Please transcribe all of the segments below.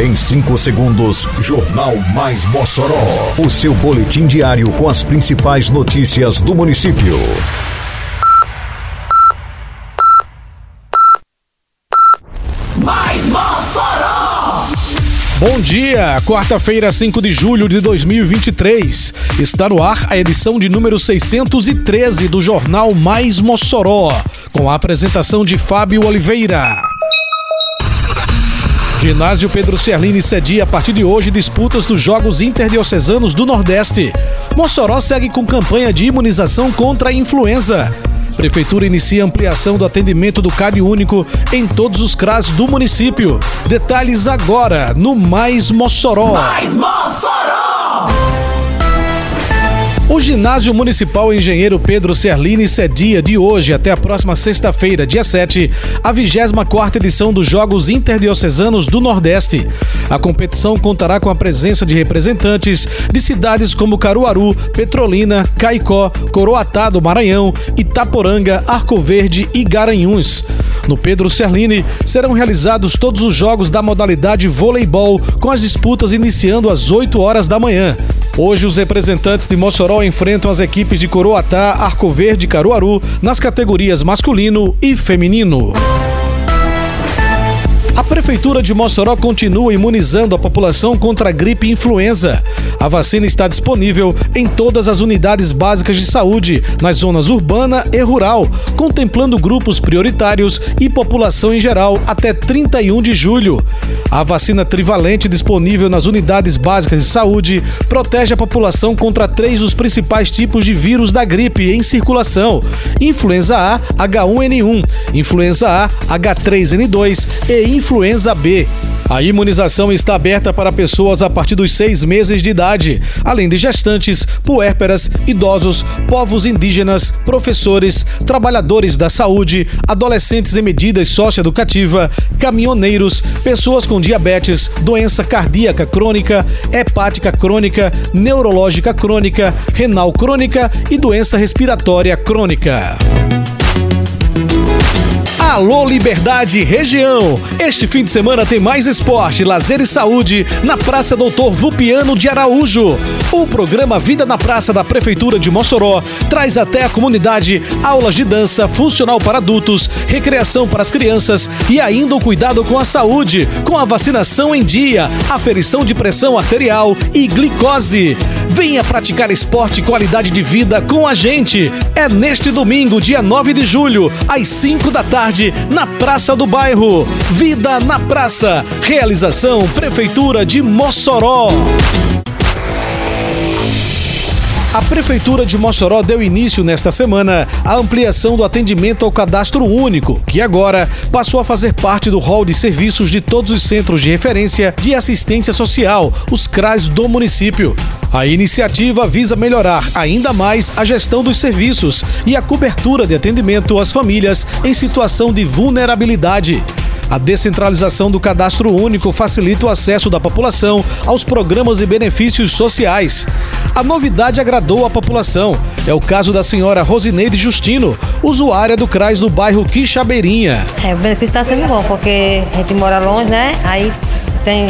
Em 5 segundos, Jornal Mais Mossoró. O seu boletim diário com as principais notícias do município. Mais Mossoró! Bom dia, quarta-feira, 5 de julho de 2023. Está no ar a edição de número 613 do Jornal Mais Mossoró, com a apresentação de Fábio Oliveira. Ginásio Pedro Serlini cedia a partir de hoje disputas dos Jogos Interdiocesanos do Nordeste. Mossoró segue com campanha de imunização contra a influenza. Prefeitura inicia ampliação do atendimento do CAD único em todos os CRAS do município. Detalhes agora no Mais Mossoró. Mais Mossoró! O Ginásio Municipal Engenheiro Pedro Serlini cedia de hoje até a próxima sexta-feira, dia 7, a 24ª edição dos Jogos Interdiocesanos do Nordeste. A competição contará com a presença de representantes de cidades como Caruaru, Petrolina, Caicó, Coroatá do Maranhão, Itaporanga, Arco Verde e Garanhuns. No Pedro Serlini serão realizados todos os jogos da modalidade voleibol, com as disputas iniciando às 8 horas da manhã. Hoje, os representantes de Mossoró enfrentam as equipes de Coroatá, Arco Verde e Caruaru nas categorias masculino e feminino. A Prefeitura de Mossoró continua imunizando a população contra a gripe influenza. A vacina está disponível em todas as unidades básicas de saúde, nas zonas urbana e rural, contemplando grupos prioritários e população em geral até 31 de julho. A vacina trivalente disponível nas unidades básicas de saúde protege a população contra três dos principais tipos de vírus da gripe em circulação: influenza A, H1N1, influenza A, H3N2 e influenza B. A imunização está aberta para pessoas a partir dos seis meses de idade, além de gestantes, puérperas, idosos, povos indígenas, professores, trabalhadores da saúde, adolescentes em medidas socioeducativa, caminhoneiros, pessoas com diabetes, doença cardíaca crônica, hepática crônica, neurológica crônica, renal crônica e doença respiratória crônica. Alô Liberdade Região! Este fim de semana tem mais esporte, lazer e saúde na Praça Doutor Vupiano de Araújo. O programa Vida na Praça da Prefeitura de Mossoró traz até a comunidade aulas de dança funcional para adultos, recreação para as crianças e ainda o cuidado com a saúde, com a vacinação em dia, aferição de pressão arterial e glicose. Venha praticar esporte e qualidade de vida com a gente. É neste domingo, dia 9 de julho, às 5 da tarde, na Praça do Bairro. Vida na Praça. Realização Prefeitura de Mossoró. A Prefeitura de Mossoró deu início nesta semana à ampliação do atendimento ao cadastro único, que agora passou a fazer parte do rol de serviços de todos os centros de referência de assistência social, os CRAS do município. A iniciativa visa melhorar ainda mais a gestão dos serviços e a cobertura de atendimento às famílias em situação de vulnerabilidade. A descentralização do cadastro único facilita o acesso da população aos programas e benefícios sociais. A novidade agradou a população. É o caso da senhora Rosineide Justino, usuária do CRAS do bairro Quixabeirinha. É, o benefício está sendo bom, porque a gente mora longe, né? Aí tem,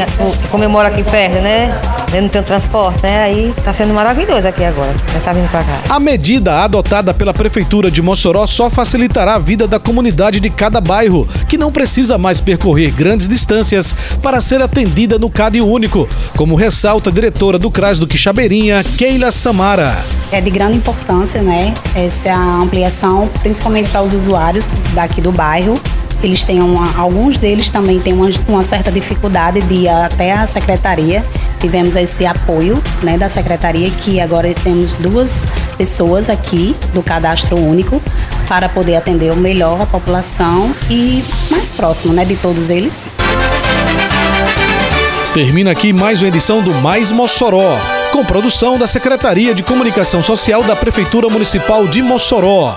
moro aqui perto, né? Eu não tenho transporte, né? Aí tá sendo maravilhoso aqui agora. Já tá vindo pra cá. A medida adotada pela Prefeitura de Mossoró só facilitará a vida da comunidade de cada bairro, que não precisa mais percorrer grandes distâncias para ser atendida no CAD único, como ressalta a diretora do CRAS do Quixabeirinha, Keila Samara. É de grande importância, né? Essa ampliação, principalmente para os usuários daqui do bairro eles têm uma, alguns deles também têm uma, uma, certa dificuldade de ir até a secretaria. Tivemos esse apoio né, da secretaria, que agora temos duas pessoas aqui do cadastro único para poder atender melhor a população e mais próximo né, de todos eles. Termina aqui mais uma edição do Mais Mossoró, com produção da Secretaria de Comunicação Social da Prefeitura Municipal de Mossoró.